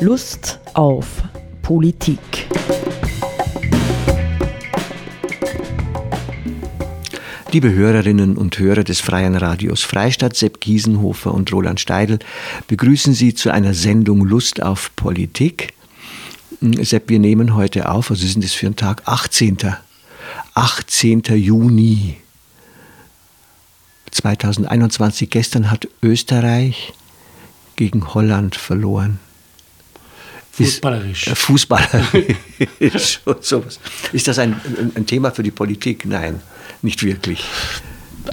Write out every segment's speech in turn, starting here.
Lust auf Politik. Liebe Hörerinnen und Hörer des Freien Radios Freistadt, Sepp Giesenhofer und Roland Steidl begrüßen Sie zu einer Sendung Lust auf Politik. Sepp, wir nehmen heute auf, was ist denn das für ein Tag? 18. 18. Juni 2021. Gestern hat Österreich gegen Holland verloren. Fußballerisch. Ist, äh, fußballerisch. sowas. Ist das ein, ein Thema für die Politik? Nein, nicht wirklich.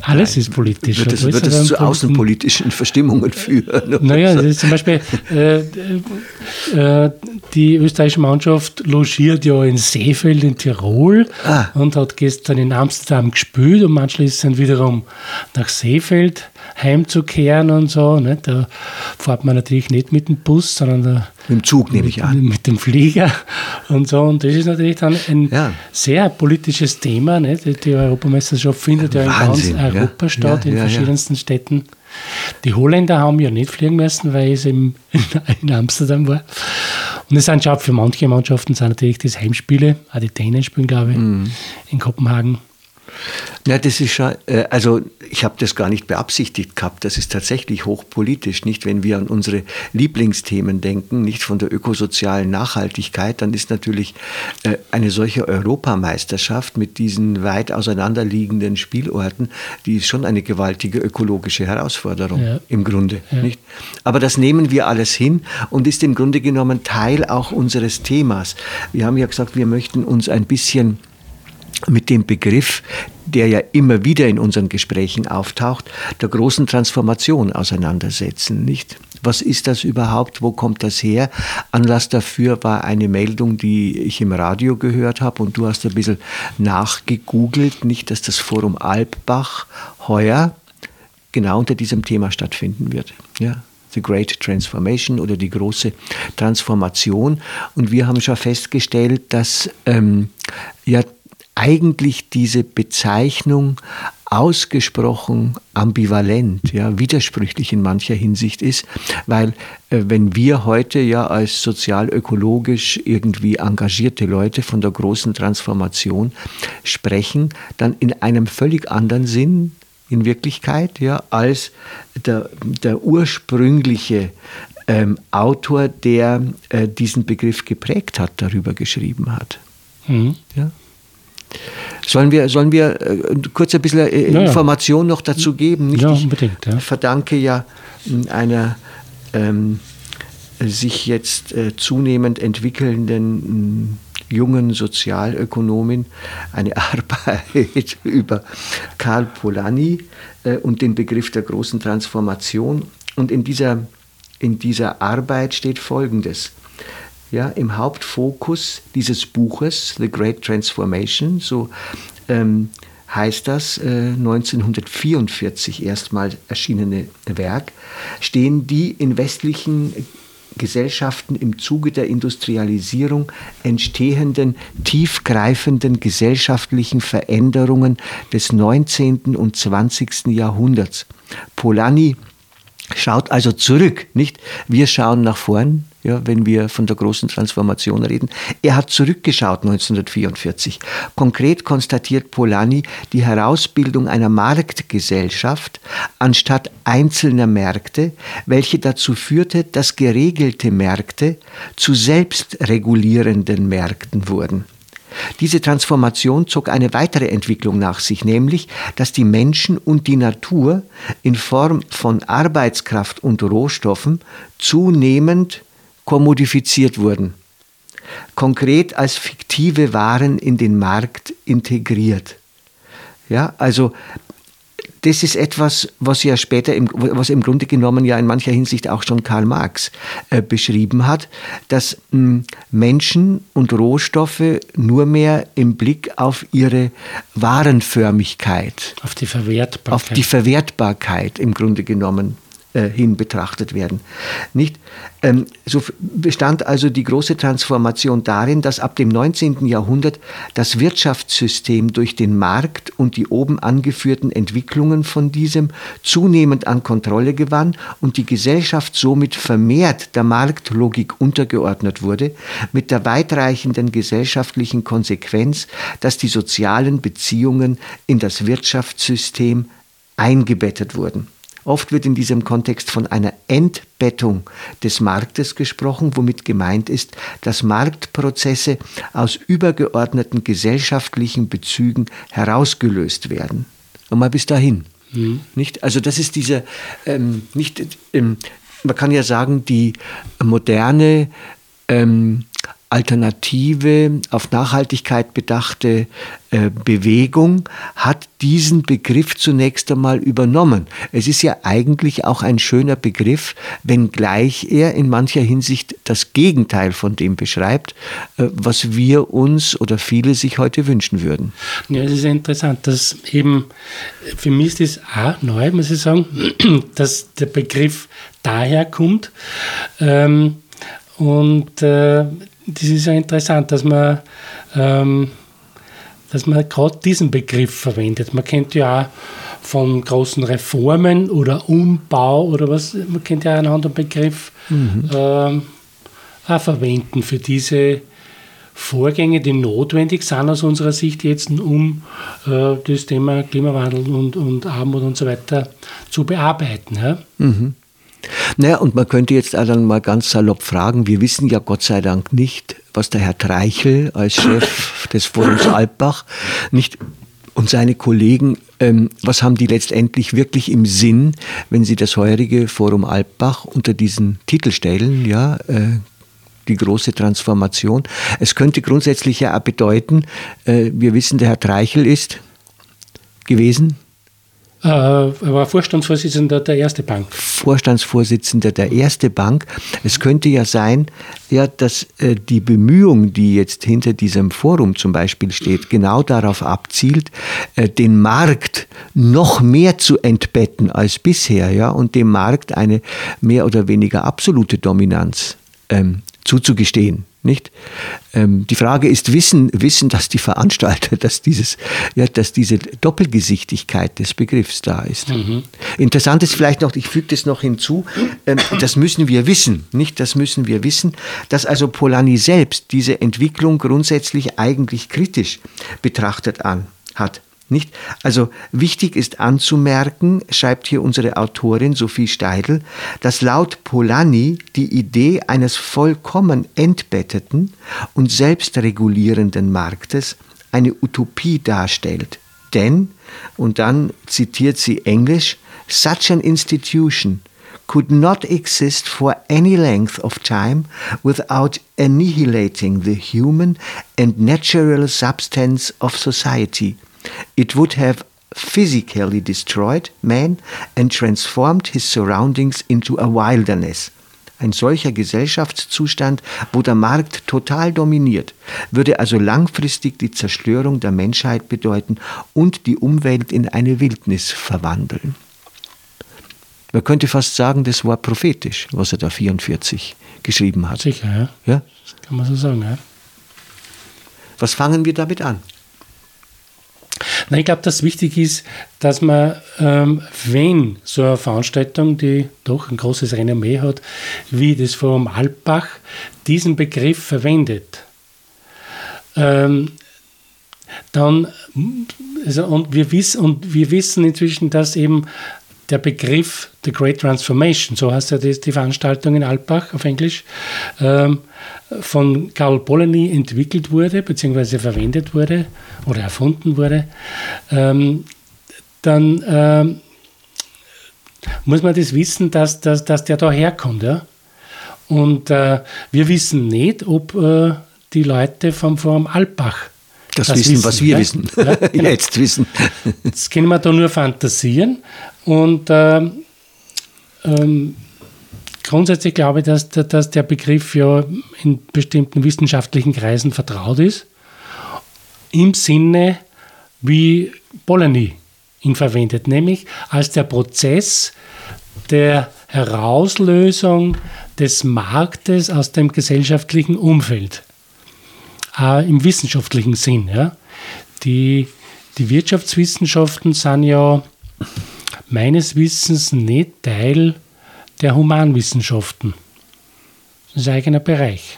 Alles Nein. ist politisch. Wird es, wird es zu außenpolitischen Verstimmungen führen? Naja, das ist zum Beispiel, äh, äh, die österreichische Mannschaft logiert ja in Seefeld in Tirol ah. und hat gestern in Amsterdam gespielt und ist dann wiederum nach Seefeld heimzukehren und so. Ne? Da fährt man natürlich nicht mit dem Bus, sondern da, mit dem Zug nehme ich an. Mit dem Flieger und so. Und das ist natürlich dann ein ja. sehr politisches Thema. Ne? Die, die Europameisterschaft findet ja, ja in ganz Europa ja. statt, in verschiedensten Städten. Die Holländer haben ja nicht fliegen müssen, weil es in, in Amsterdam war. Und es sind schon für manche Mannschaften sind natürlich das Heimspiele, auch die Dänen spielen, glaube ich, mhm. in Kopenhagen. Ja, das ist schon, äh, also ich habe das gar nicht beabsichtigt gehabt. Das ist tatsächlich hochpolitisch, nicht? Wenn wir an unsere Lieblingsthemen denken, nicht von der ökosozialen Nachhaltigkeit, dann ist natürlich äh, eine solche Europameisterschaft mit diesen weit auseinanderliegenden Spielorten, die ist schon eine gewaltige ökologische Herausforderung ja. im Grunde, ja. nicht? Aber das nehmen wir alles hin und ist im Grunde genommen Teil auch unseres Themas. Wir haben ja gesagt, wir möchten uns ein bisschen mit dem Begriff, der ja immer wieder in unseren Gesprächen auftaucht, der großen Transformation auseinandersetzen, nicht? Was ist das überhaupt? Wo kommt das her? Anlass dafür war eine Meldung, die ich im Radio gehört habe und du hast ein bisschen nachgegoogelt, nicht, dass das Forum Alpbach heuer genau unter diesem Thema stattfinden wird. Ja, The Great Transformation oder die große Transformation. Und wir haben schon festgestellt, dass ähm, ja eigentlich diese Bezeichnung ausgesprochen ambivalent, ja, widersprüchlich in mancher Hinsicht ist, weil äh, wenn wir heute ja als sozialökologisch irgendwie engagierte Leute von der großen Transformation sprechen, dann in einem völlig anderen Sinn in Wirklichkeit, ja, als der, der ursprüngliche ähm, Autor, der äh, diesen Begriff geprägt hat, darüber geschrieben hat. Mhm. Ja? Sollen wir, sollen wir äh, kurz ein bisschen äh, ja, Information noch dazu geben? Nicht? Ja, unbedingt. Ja. Ich verdanke ja einer ähm, sich jetzt äh, zunehmend entwickelnden jungen Sozialökonomin eine Arbeit über Karl Polanyi äh, und den Begriff der großen Transformation. Und in dieser, in dieser Arbeit steht Folgendes ja, im Hauptfokus dieses Buches, The Great Transformation, so ähm, heißt das, äh, 1944 erstmal erschienene Werk, stehen die in westlichen Gesellschaften im Zuge der Industrialisierung entstehenden tiefgreifenden gesellschaftlichen Veränderungen des 19. und 20. Jahrhunderts. Polanyi schaut also zurück, nicht? Wir schauen nach vorn, ja, wenn wir von der großen Transformation reden. Er hat zurückgeschaut 1944. Konkret konstatiert Polanyi die Herausbildung einer Marktgesellschaft anstatt einzelner Märkte, welche dazu führte, dass geregelte Märkte zu selbstregulierenden Märkten wurden. Diese Transformation zog eine weitere Entwicklung nach sich, nämlich, dass die Menschen und die Natur in Form von Arbeitskraft und Rohstoffen zunehmend kommodifiziert wurden, konkret als fiktive Waren in den Markt integriert. Ja, also das ist etwas, was ja später, im, was im Grunde genommen ja in mancher Hinsicht auch schon Karl Marx äh, beschrieben hat, dass mh, hm, Menschen und Rohstoffe nur mehr im Blick auf ihre Warenförmigkeit, auf die Verwertbarkeit, auf die Verwertbarkeit im Grunde genommen äh, hin betrachtet werden. Nicht? Ähm, so bestand also die große Transformation darin, dass ab dem 19. Jahrhundert das Wirtschaftssystem durch den Markt und die oben angeführten Entwicklungen von diesem zunehmend an Kontrolle gewann und die Gesellschaft somit vermehrt der Marktlogik untergeordnet wurde, mit der weitreichenden gesellschaftlichen Konsequenz, dass die sozialen Beziehungen in das Wirtschaftssystem eingebettet wurden. Oft wird in diesem Kontext von einer Entbettung des Marktes gesprochen, womit gemeint ist, dass Marktprozesse aus übergeordneten gesellschaftlichen Bezügen herausgelöst werden. Und mal bis dahin. Mhm. Nicht? Also das ist dieser, ähm, nicht, ähm, man kann ja sagen, die moderne ähm, alternative, auf Nachhaltigkeit bedachte äh, Bewegung hat diesen Begriff zunächst einmal übernommen. Es ist ja eigentlich auch ein schöner Begriff, wenngleich er in mancher Hinsicht das Gegenteil von dem beschreibt, äh, was wir uns oder viele sich heute wünschen würden. Ja, es ist interessant, dass eben, für mich ist es auch neu, muss ich sagen, dass der Begriff daher kommt. Ähm, und äh, das ist ja interessant, dass man, ähm, dass man gerade diesen Begriff verwendet. Man kennt ja auch von großen Reformen oder Umbau oder was, man kennt ja einen anderen Begriff mhm. ähm, auch verwenden für diese Vorgänge, die notwendig sind aus unserer Sicht jetzt, um äh, das Thema Klimawandel und, und Armut und so weiter zu bearbeiten. Ja? Mhm. Naja, und man könnte jetzt dann mal ganz salopp fragen, wir wissen ja Gott sei Dank nicht, was der Herr Treichel als Chef des Forums Alpbach nicht und seine Kollegen, ähm, was haben die letztendlich wirklich im Sinn, wenn sie das heurige Forum Alpbach unter diesen Titel stellen, ja, äh, die große Transformation. Es könnte grundsätzlich ja auch bedeuten, äh, wir wissen, der Herr Treichel ist gewesen er war Vorstandsvorsitzender der Erste Bank. Vorstandsvorsitzender der Erste Bank. Es könnte ja sein, ja, dass äh, die Bemühung, die jetzt hinter diesem Forum zum Beispiel steht, genau darauf abzielt, äh, den Markt noch mehr zu entbetten als bisher, ja, und dem Markt eine mehr oder weniger absolute Dominanz ähm, zuzugestehen. Nicht? Ähm, die Frage ist, wissen, wissen dass die Veranstalter, dass, dieses, ja, dass diese Doppelgesichtigkeit des Begriffs da ist. Mhm. Interessant ist vielleicht noch, ich füge das noch hinzu, ähm, das müssen wir wissen, nicht? Das müssen wir wissen, dass also Polanyi selbst diese Entwicklung grundsätzlich eigentlich kritisch betrachtet an, hat. Nicht? Also wichtig ist anzumerken, schreibt hier unsere Autorin Sophie Steidl, dass laut Polanyi die Idee eines vollkommen entbetteten und selbstregulierenden Marktes eine Utopie darstellt. Denn, und dann zitiert sie Englisch, such an institution could not exist for any length of time without annihilating the human and natural substance of society It would have physically destroyed man and transformed his surroundings into a wilderness. Ein solcher Gesellschaftszustand, wo der Markt total dominiert, würde also langfristig die Zerstörung der Menschheit bedeuten und die Umwelt in eine Wildnis verwandeln. Man könnte fast sagen, das war prophetisch, was er da 44 geschrieben hat. Sicher, ja. ja? Das kann man so sagen, ja. Was fangen wir damit an? Nein, ich glaube, dass wichtig ist, dass man, ähm, wenn so eine Veranstaltung, die doch ein großes Renommee hat, wie das Forum Alpbach, diesen Begriff verwendet, ähm, dann, also, und, wir wissen, und wir wissen inzwischen, dass eben der Begriff The Great Transformation, so heißt ja die, Veranstaltung in Alpbach auf Englisch, ähm, von Karl Polanyi entwickelt wurde, beziehungsweise verwendet wurde oder erfunden wurde, ähm, dann ähm, muss man das wissen, dass, dass, dass der da herkommt. Ja? Und äh, wir wissen nicht, ob äh, die Leute vom Forum Alpbach das, das wissen, wissen, was wir ja? wissen. Ja, genau. Jetzt wissen. Das können wir da nur fantasieren. Und äh, ähm, grundsätzlich glaube ich, dass, dass der Begriff ja in bestimmten wissenschaftlichen Kreisen vertraut ist, im Sinne, wie Polanyi ihn verwendet, nämlich als der Prozess der Herauslösung des Marktes aus dem gesellschaftlichen Umfeld. Auch im wissenschaftlichen Sinn. Ja. Die, die Wirtschaftswissenschaften sind ja meines Wissens nicht Teil der Humanwissenschaften. Das ist ein eigener Bereich.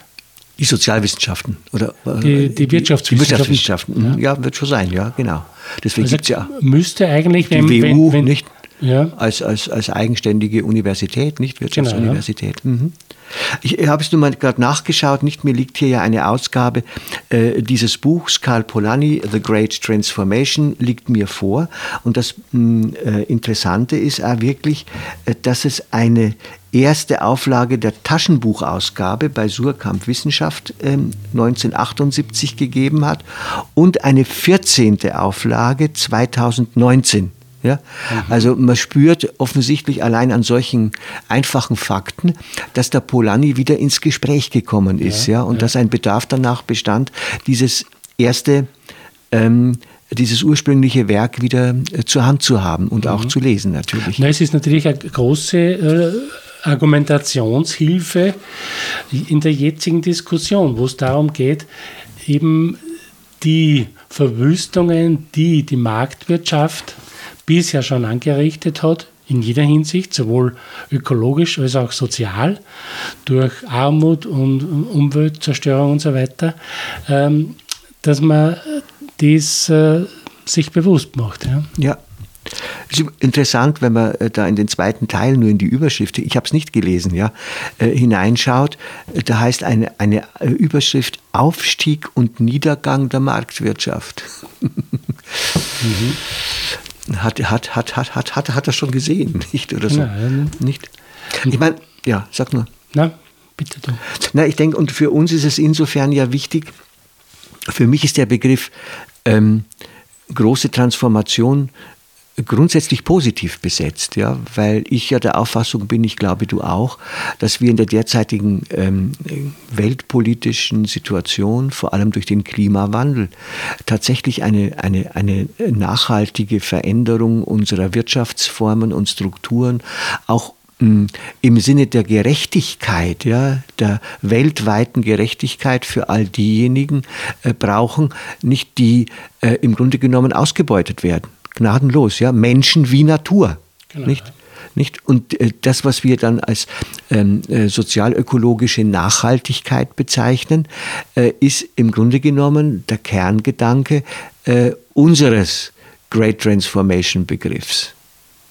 Die Sozialwissenschaften oder die, die Wirtschaftswissenschaften. Die Wirtschaftswissenschaften, ja. ja. wird schon sein, ja, genau. Deswegen also gibt es ja. Müsste eigentlich, wenn, die WU wenn, wenn, nicht ja. als, als, als eigenständige Universität, nicht Wirtschaftsuniversität. Genau, ja. mhm. Ich habe es nur mal gerade nachgeschaut, nicht mir liegt hier ja eine Ausgabe äh, dieses Buchs, Karl Polanyi, The Great Transformation, liegt mir vor. Und das mh, äh, Interessante ist auch wirklich, äh, dass es eine erste Auflage der Taschenbuchausgabe bei Surkamp Wissenschaft äh, 1978 gegeben hat und eine 14. Auflage 2019 ja? Mhm. Also man spürt offensichtlich allein an solchen einfachen Fakten, dass der Polanyi wieder ins Gespräch gekommen ist, ja, ja und ja. dass ein Bedarf danach bestand, dieses erste ähm, dieses ursprüngliche Werk wieder äh, zur Hand zu haben und mhm. auch zu lesen natürlich. Na, es ist natürlich eine große äh, Argumentationshilfe in der jetzigen Diskussion, wo es darum geht, eben die Verwüstungen, die die Marktwirtschaft bisher schon angerichtet hat, in jeder Hinsicht, sowohl ökologisch als auch sozial, durch Armut und Umweltzerstörung und so weiter, ähm, dass man das äh, sich bewusst macht. Ja. ja. Es ist interessant, wenn man äh, da in den zweiten Teil nur in die Überschrift, ich habe es nicht gelesen, ja, äh, hineinschaut. Da heißt eine, eine Überschrift Aufstieg und Niedergang der Marktwirtschaft. mhm hat, hat, hat, hat, hat, hat, hat er schon gesehen, nicht? Oder so. Nein. Nicht? Ich meine, ja, sag nur. Na, bitte du. Na, ich denke, und für uns ist es insofern ja wichtig, für mich ist der Begriff ähm, große Transformation grundsätzlich positiv besetzt, ja, weil ich ja der Auffassung bin, ich glaube du auch, dass wir in der derzeitigen ähm, weltpolitischen Situation, vor allem durch den Klimawandel, tatsächlich eine, eine, eine nachhaltige Veränderung unserer Wirtschaftsformen und Strukturen auch hm, im Sinne der Gerechtigkeit, ja, der weltweiten Gerechtigkeit für all diejenigen äh, brauchen, nicht die äh, im Grunde genommen ausgebeutet werden gnadenlos, ja, Menschen wie Natur. Genau. Nicht? Nicht? Und äh, das, was wir dann als ähm, äh, sozialökologische Nachhaltigkeit bezeichnen, äh, ist im Grunde genommen der Kerngedanke äh, unseres Great Transformation Begriffs.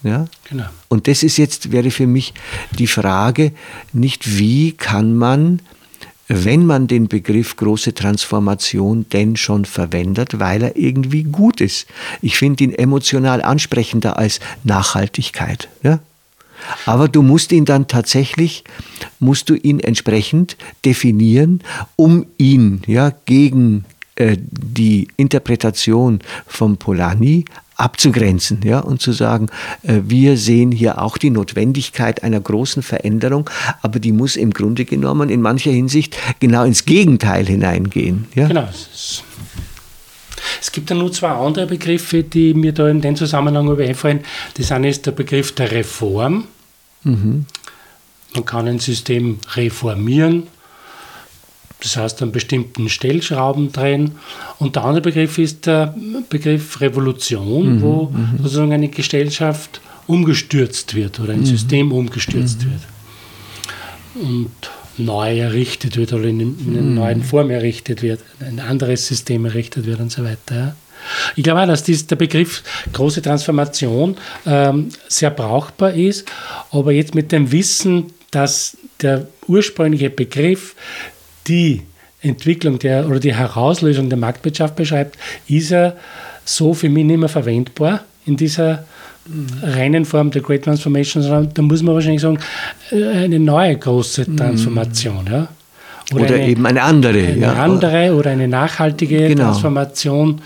Ja? Genau. Und das ist jetzt, wäre für mich die Frage, nicht wie kann man wenn man den Begriff große Transformation denn schon verwendet, weil er irgendwie gut ist. Ich finde ihn emotional ansprechender als Nachhaltigkeit. Ja? Aber du musst ihn dann tatsächlich, musst du ihn entsprechend definieren, um ihn ja, gegen die Interpretation von Polanyi abzugrenzen ja, und zu sagen, äh, wir sehen hier auch die Notwendigkeit einer großen Veränderung, aber die muss im Grunde genommen in mancher Hinsicht genau ins Gegenteil hineingehen. Ja? Genau. Es gibt ja nur zwei andere Begriffe, die mir da in dem Zusammenhang einfallen. Das eine ist der Begriff der Reform. Mhm. Man kann ein System reformieren, das heißt an bestimmten Stellschrauben drehen. Und der andere Begriff ist der Begriff Revolution, mhm, wo mhm. sozusagen eine Gesellschaft umgestürzt wird oder ein mhm. System umgestürzt mhm. wird und neu errichtet wird oder in, in einer mhm. neuen Form errichtet wird, ein anderes System errichtet wird und so weiter. Ich glaube auch, dass dies, der Begriff große Transformation ähm, sehr brauchbar ist, aber jetzt mit dem Wissen, dass der ursprüngliche Begriff die Entwicklung der, oder die Herauslösung der Marktwirtschaft beschreibt, ist er so für mich nicht mehr verwendbar in dieser reinen Form der Great Transformation, sondern da muss man wahrscheinlich sagen, äh, eine neue große mhm. Transformation. Ja? Oder, oder eine, eben eine andere. Eine ja. andere oder eine nachhaltige genau. Transformation.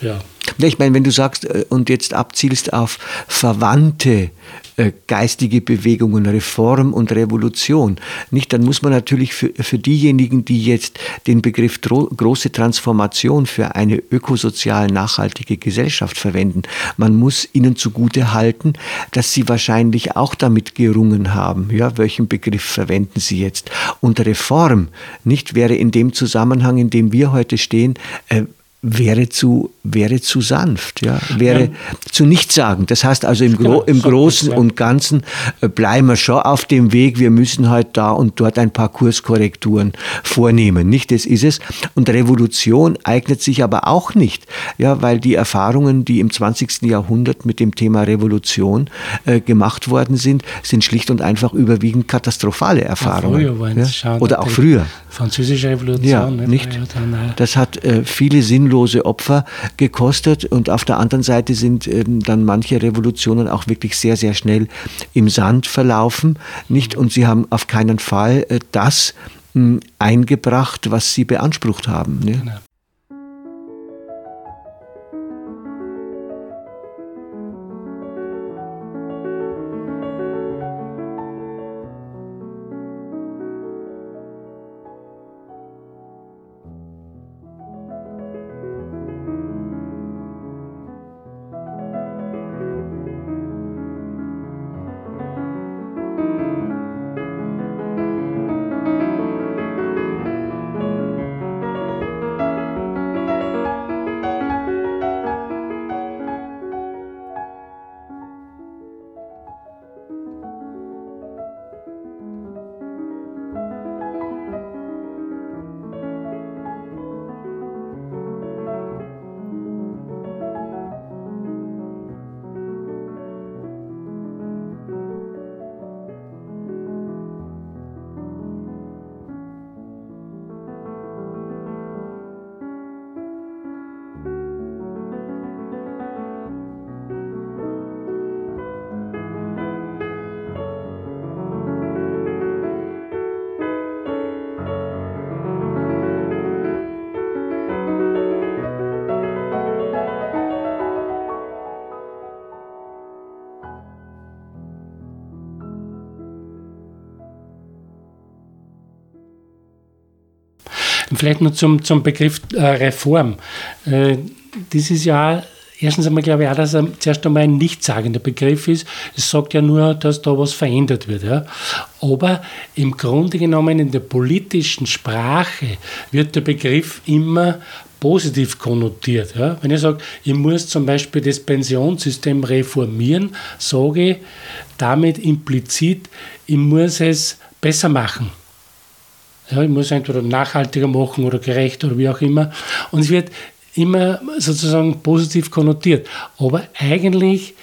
Ja. Ich meine, wenn du sagst äh, und jetzt abzielst auf verwandte äh, geistige Bewegungen, Reform und Revolution, nicht, dann muss man natürlich für, für diejenigen, die jetzt den Begriff große Transformation für eine ökosozial nachhaltige Gesellschaft verwenden, man muss ihnen zugute halten, dass sie wahrscheinlich auch damit gerungen haben. Ja, welchen Begriff verwenden sie jetzt? Und Reform, nicht wäre in dem Zusammenhang, in dem wir heute stehen, äh, wäre zu, wäre zu sanft, ja, wäre ja. zu nichtssagend. Das heißt also im, Gro im Großen und Ganzen äh, bleiben wir schon auf dem Weg. Wir müssen halt da und dort ein paar Kurskorrekturen vornehmen. Nicht, das ist es. Und Revolution eignet sich aber auch nicht, ja, weil die Erfahrungen, die im 20. Jahrhundert mit dem Thema Revolution äh, gemacht worden sind, sind schlicht und einfach überwiegend katastrophale Erfahrungen. Ja, ja? Oder auch früher. Französische Revolution. Ja, nicht? Äh, das hat äh, viele sinnlose Opfer gekostet und auf der anderen Seite sind äh, dann manche Revolutionen auch wirklich sehr, sehr schnell im Sand verlaufen. Nicht? Und sie haben auf keinen Fall äh, das mh, hm, eingebracht, was sie beansprucht haben. Ne? Genau. Vielleicht nur zum, zum Begriff äh, Reform. Äh, das ist ja erstens einmal glaube ich auch, dass er zuerst einmal ein nichtssagender Begriff ist. Es sagt ja nur, dass da was verändert wird. Ja. Aber im Grunde genommen in der politischen Sprache wird der Begriff immer positiv konnotiert. Ja. Wenn ich sage, ich muss zum Beispiel das Pensionssystem reformieren, sage ich damit implizit, ich muss es besser machen. Ja, ich muss entweder nachhaltiger machen oder gerechter oder wie auch immer. Und es wird immer sozusagen positiv konnotiert. Aber eigentlich,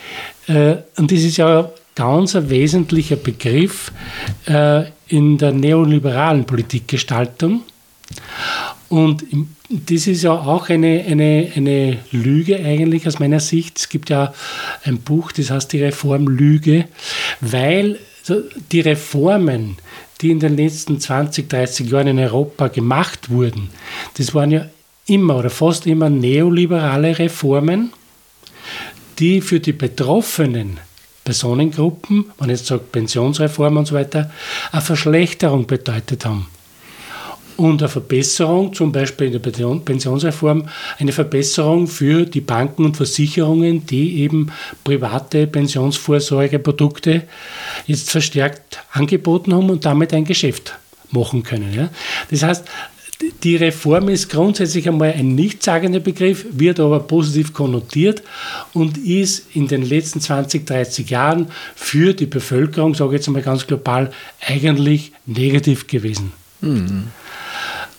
äh, und das ist ja ganz ein wesentlicher Begriff äh, in der neoliberalen Politikgestaltung. Und das ist ja auch eine, eine, eine Lüge eigentlich aus meiner Sicht. Es gibt ja ein Buch, das heißt die Reformlüge, weil die Reformen, die in den letzten 20, 30 Jahren in Europa gemacht wurden, das waren ja immer oder fast immer neoliberale Reformen, die für die betroffenen Personengruppen, man jetzt sagt Pensionsreform und so weiter, eine Verschlechterung bedeutet haben und eine Verbesserung, zum Beispiel in der Pensionsreform, eine Verbesserung für die Banken und Versicherungen, die eben private Pensionsvorsorgeprodukte jetzt verstärkt angeboten haben und damit ein Geschäft machen können. Ja. Das heißt, die Reform ist grundsätzlich einmal ein nichtssagender Begriff, wird aber positiv konnotiert und ist in den letzten 20, 30 Jahren für die Bevölkerung, sage ich jetzt einmal ganz global, eigentlich negativ gewesen. Mhm.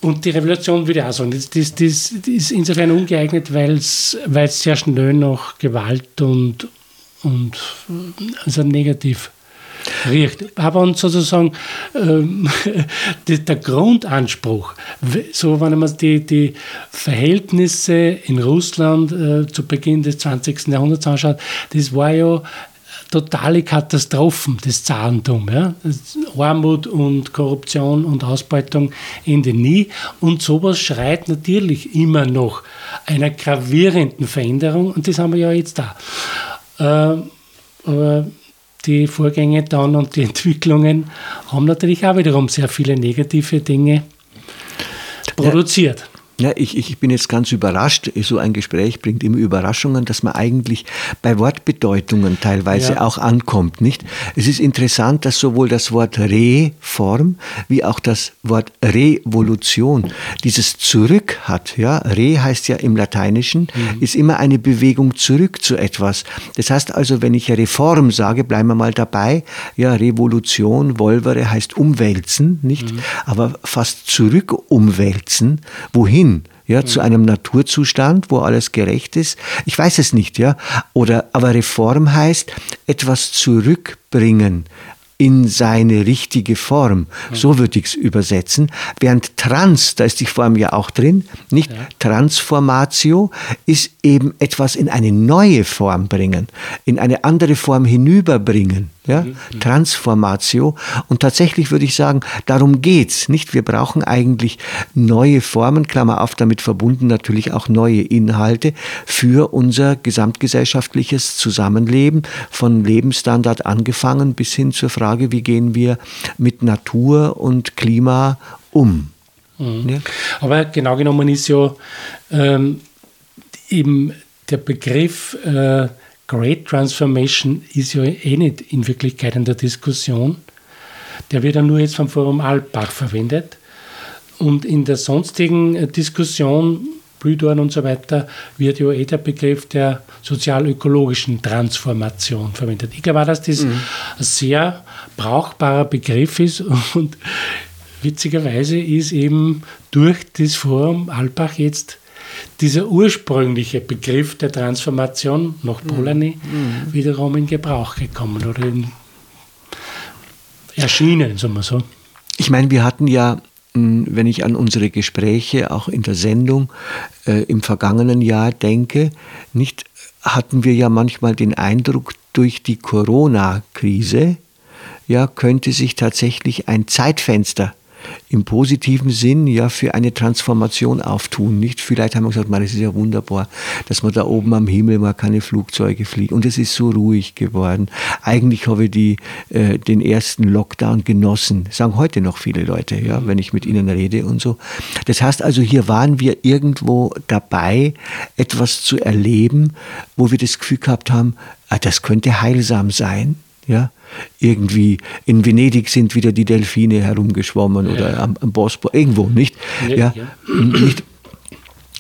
Und die Revolution würde ich auch sagen, das, das, das ist insofern ungeeignet, weil es sehr schnell nach Gewalt und, und also negativ riecht. Aber und sozusagen ähm, der Grundanspruch, so wenn man die, die Verhältnisse in Russland äh, zu Beginn des 20. Jahrhunderts anschaut, das war ja totale Katastrophen, das Zarentum. Ja? Armut und Korruption und Ausbeutung enden nie. Und sowas schreit natürlich immer noch einer gravierenden Veränderung und das haben wir ja jetzt da. Äh, aber die Vorgänge dann und die Entwicklungen haben natürlich auch wiederum sehr viele negative Dinge produziert. Ja, ich, ich bin jetzt ganz überrascht. So ein Gespräch bringt immer Überraschungen, dass man eigentlich bei Wortbedeutungen teilweise ja. auch ankommt, nicht? Es ist interessant, dass sowohl das Wort Reform wie auch das Wort Revolution dieses Zurück hat. Ja, Re heißt ja im Lateinischen, mhm. ist immer eine Bewegung zurück zu etwas. Das heißt also, wenn ich Reform sage, bleiben wir mal dabei. Ja, Revolution, Wolvere heißt umwälzen, nicht? Mhm. Aber fast zurück umwälzen. Wohin? Ja, zu einem Naturzustand, wo alles gerecht ist. Ich weiß es nicht, ja. Oder, aber Reform heißt etwas zurückbringen in seine richtige Form. So würde ich es übersetzen. Während Trans, da ist die Form ja auch drin, nicht? Ja. Transformatio ist eben etwas in eine neue Form bringen, in eine andere Form hinüberbringen ja, mhm. Transformatio. Und tatsächlich würde ich sagen, darum geht's. Nicht, wir brauchen eigentlich neue Formen, Klammer auf, damit verbunden natürlich auch neue Inhalte für unser gesamtgesellschaftliches Zusammenleben, von Lebensstandard angefangen bis hin zur Frage, wie gehen wir mit Natur und Klima um. Mhm. Ja? Aber genau genommen ist ja ähm, eben der Begriff äh, Great Transformation ist ja eh nicht in Wirklichkeit in der Diskussion. Der wird ja nur jetzt vom Forum Alpbach verwendet. Und in der sonstigen äh, Diskussion, Blühdorn und so weiter, wird ja eh der Begriff der sozial-ökologischen Transformation verwendet. Ich glaube auch, dass das mhm. ein sehr brauchbarer Begriff ist und witzigerweise ist eben durch das Forum Alpbach jetzt dieser ursprüngliche Begriff der Transformation nach Polanyi mhm. wiederum in Gebrauch gekommen oder in, erschienen, sagen wir so. Ich meine, wir hatten ja, hm, wenn ich an unsere Gespräche auch in der Sendung äh, im vergangenen Jahr denke, nicht hatten wir ja manchmal den Eindruck, durch die Corona-Krise ja, könnte sich tatsächlich ein Zeitfenster im positiven Sinn ja für eine Transformation auftun. Nicht vielleicht haben wir gesagt, man, es ist ja wunderbar, dass man da oben am Himmel mal keine Flugzeuge fliegt und es ist so ruhig geworden. Eigentlich habe ich die, äh, den ersten Lockdown genossen, sagen heute noch viele Leute, ja, wenn ich mit ihnen rede und so. Das heißt also, hier waren wir irgendwo dabei, etwas zu erleben, wo wir das Gefühl gehabt haben, ah, das könnte heilsam sein. Ja, irgendwie in Venedig sind wieder die Delfine herumgeschwommen ja. oder am, am Bosporus, irgendwo, nicht? Ja, ja. nicht?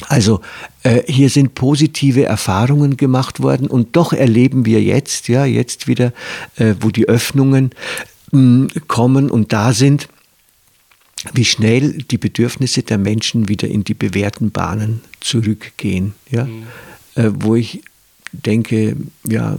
Also äh, hier sind positive Erfahrungen gemacht worden und doch erleben wir jetzt, ja, jetzt wieder, äh, wo die Öffnungen mh, kommen und da sind, wie schnell die Bedürfnisse der Menschen wieder in die bewährten Bahnen zurückgehen. Ja? Mhm. Äh, wo ich denke, ja,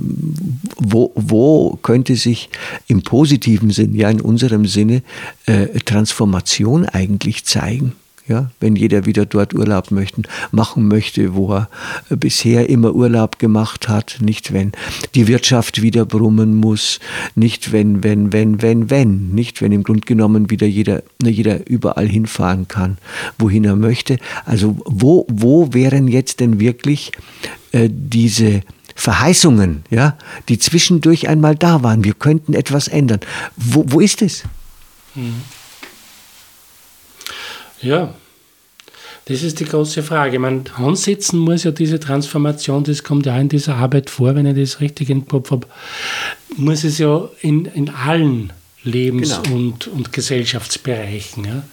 wo, wo könnte sich im positiven Sinn, ja in unserem Sinne, äh, Transformation eigentlich zeigen? Ja, wenn jeder wieder dort Urlaub möchten, machen möchte, wo er bisher immer Urlaub gemacht hat, nicht wenn die Wirtschaft wieder brummen muss, nicht wenn, wenn, wenn, wenn, wenn, nicht wenn im Grunde genommen wieder jeder, jeder überall hinfahren kann, wohin er möchte. Also wo, wo wären jetzt denn wirklich äh, diese Verheißungen, ja, die zwischendurch einmal da waren. Wir könnten etwas ändern. Wo, wo ist es? Mhm. Ja, das ist die große Frage. Man ansetzen muss ja diese Transformation, das kommt ja in dieser Arbeit vor, wenn ich das richtig im Kopf habe, muss es ja in, in allen Lebens- genau. und, und Gesellschaftsbereichen. Ja.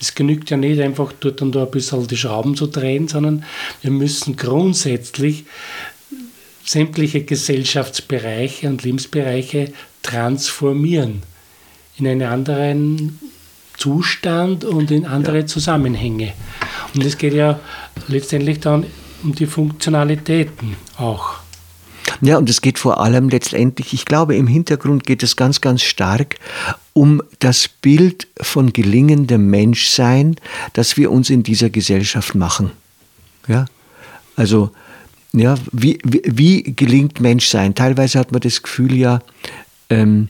Es genügt ja nicht einfach dort und da ein bisschen die Schrauben zu drehen, sondern wir müssen grundsätzlich sämtliche Gesellschaftsbereiche und Lebensbereiche transformieren in einen anderen Zustand und in andere ja. Zusammenhänge. Und es geht ja letztendlich dann um die Funktionalitäten auch. Ja, und es geht vor allem letztendlich, ich glaube, im Hintergrund geht es ganz, ganz stark um das Bild von gelingendem Menschsein, das wir uns in dieser Gesellschaft machen. Ja? Also Ja, wie, wie, wie, gelingt Menschsein? Teilweise hat man das Gefühl ja, ähm,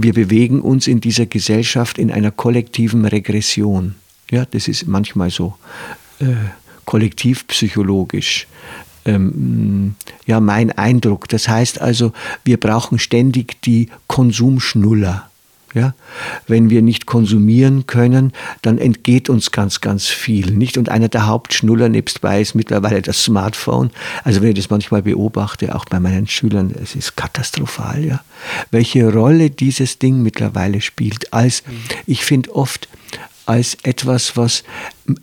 wir bewegen uns in dieser Gesellschaft in einer kollektiven Regression. Ja, das ist manchmal so äh, kollektivpsychologisch. Ähm, ja, mein Eindruck. Das heißt also, wir brauchen ständig die Konsumschnuller. Ja? Wenn wir nicht konsumieren können, dann entgeht uns ganz, ganz viel. Nicht? Und einer der Hauptschnuller nebstbei ist mittlerweile das Smartphone. Also wenn ich das manchmal beobachte, auch bei meinen Schülern, es ist katastrophal, ja. Welche Rolle dieses Ding mittlerweile spielt, als, ich finde oft, als etwas, was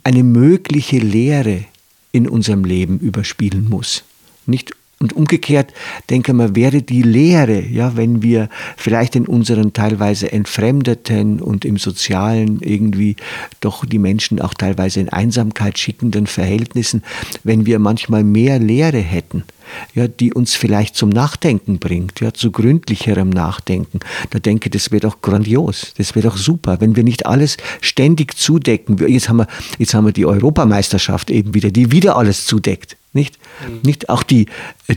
eine mögliche Lehre in unserem Leben überspielen muss. Nicht und umgekehrt denke mal, wäre die Lehre, ja, wenn wir vielleicht in unseren teilweise entfremdeten und im Sozialen irgendwie doch die Menschen auch teilweise in Einsamkeit schickenden Verhältnissen, wenn wir manchmal mehr Lehre hätten, ja, die uns vielleicht zum Nachdenken bringt, ja, zu gründlicherem Nachdenken. Da denke, das wäre doch grandios, das wäre doch super, wenn wir nicht alles ständig zudecken. Jetzt haben wir, jetzt haben wir die Europameisterschaft eben wieder, die wieder alles zudeckt. Nicht, mhm. nicht auch die,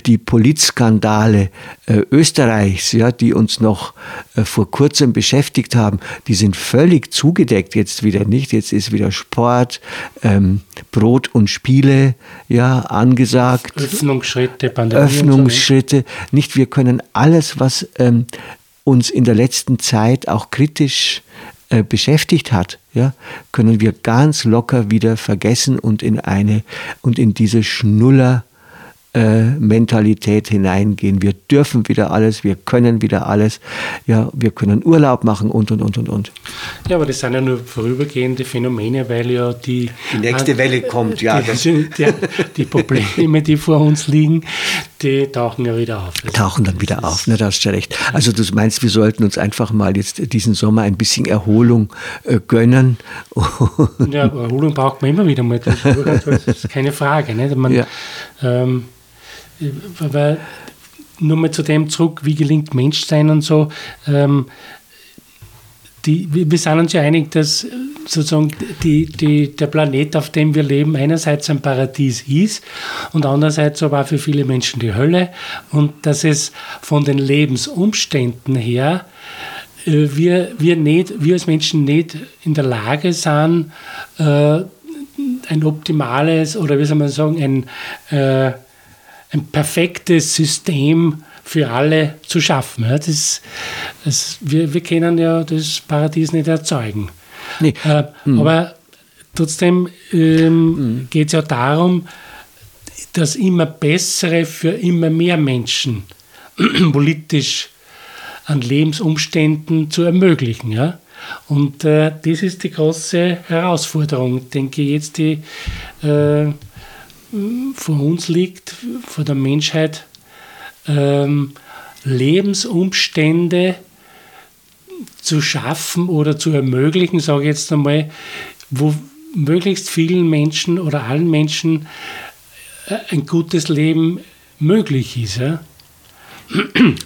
die Politskandale äh, Österreichs, ja, die uns noch äh, vor kurzem beschäftigt haben, die sind völlig zugedeckt jetzt wieder nicht. Jetzt ist wieder Sport, ähm, Brot und Spiele ja, angesagt. Öffnungsschritte, Pandemie Öffnungsschritte. So, nicht, wir können alles, was ähm, uns in der letzten Zeit auch kritisch äh, beschäftigt hat, ja, können wir ganz locker wieder vergessen und in eine und in diese Schnuller Mentalität hineingehen. Wir dürfen wieder alles, wir können wieder alles, ja, wir können Urlaub machen und und und und und. Ja, aber das sind ja nur vorübergehende Phänomene, weil ja die die nächste Welle kommt, ja. Die, die, die, Probleme, die vor uns liegen, die tauchen ja wieder auf. Das tauchen dann wieder auf, ne, da hast du recht. Also du meinst, wir sollten uns einfach mal jetzt diesen Sommer ein bisschen Erholung äh, gönnen. ja, Erholung braucht man immer wieder mal. Das ist keine Frage. Ne? Man, ja. ähm, weil nur mal zu dem zurück, wie gelingt Menschsein und so. Ähm, die, wir sind uns ja einig, dass sozusagen die, die, der Planet, auf dem wir leben, einerseits ein Paradies ist und andererseits aber auch für viele Menschen die Hölle und dass es von den Lebensumständen her äh, wir, wir, nicht, wir als Menschen nicht in der Lage sind, äh, ein optimales oder wie soll man sagen, ein äh, ein perfektes System für alle zu schaffen. Ja, das, das, wir, wir können ja das Paradies nicht erzeugen. Nee. Äh, mhm. Aber trotzdem ähm, mhm. geht es ja darum, das immer Bessere für immer mehr Menschen politisch an Lebensumständen zu ermöglichen. Ja? Und äh, das ist die große Herausforderung, denke ich, jetzt die äh, vor uns liegt, vor der Menschheit, ähm, Lebensumstände zu schaffen oder zu ermöglichen, sage ich jetzt einmal, wo möglichst vielen Menschen oder allen Menschen äh, ein gutes Leben möglich ist. Ja?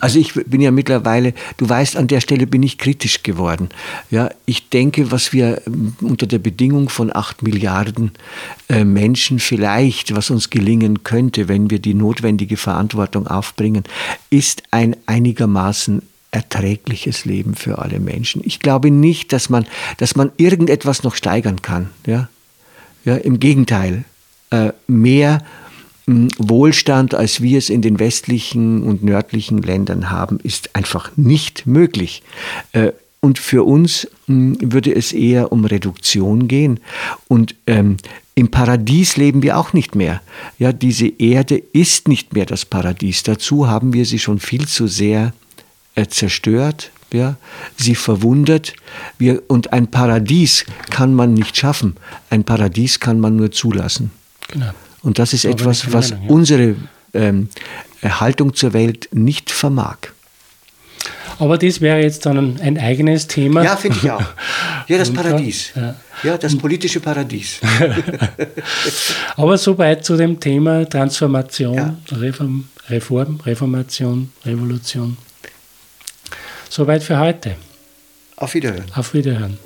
Also ich bin ja mittlerweile, du weißt, an der Stelle bin ich kritisch geworden. Ja, ich denke, was wir ähm, unter der Bedingung von acht Milliarden äh, Menschen vielleicht, was uns gelingen könnte, wenn wir die notwendige Verantwortung aufbringen, ist ein einigermaßen erträgliches Leben für alle Menschen. Ich glaube nicht, dass man, dass man irgendetwas noch steigern kann. Ja, ja im Gegenteil. Äh, mehr Wohlstand, als wir es in den westlichen und nördlichen Ländern haben, ist einfach nicht möglich. Äh, und für uns würde es eher um Reduktion gehen. Und ähm, im Paradies leben wir auch nicht mehr. Ja, diese Erde ist nicht mehr das Paradies. Dazu haben wir sie schon viel zu sehr äh, zerstört, ja, sie verwundert. Wir, und ein Paradies kann man nicht schaffen. Ein Paradies kann man nur zulassen. Genau. Und das ist so etwas, was Meinung, ja. unsere ähm, Haltung zur Welt nicht vermag. Aber das wäre jetzt dann ein eigenes Thema. Ja, finde ich auch. Ja, das Paradies. Ja, ja das politische Paradies. Aber soweit zu dem Thema Transformation, ja. Reform, Reform, Reformation, Revolution. Soweit für heute. Auf Wiederhören. Auf Wiederhören.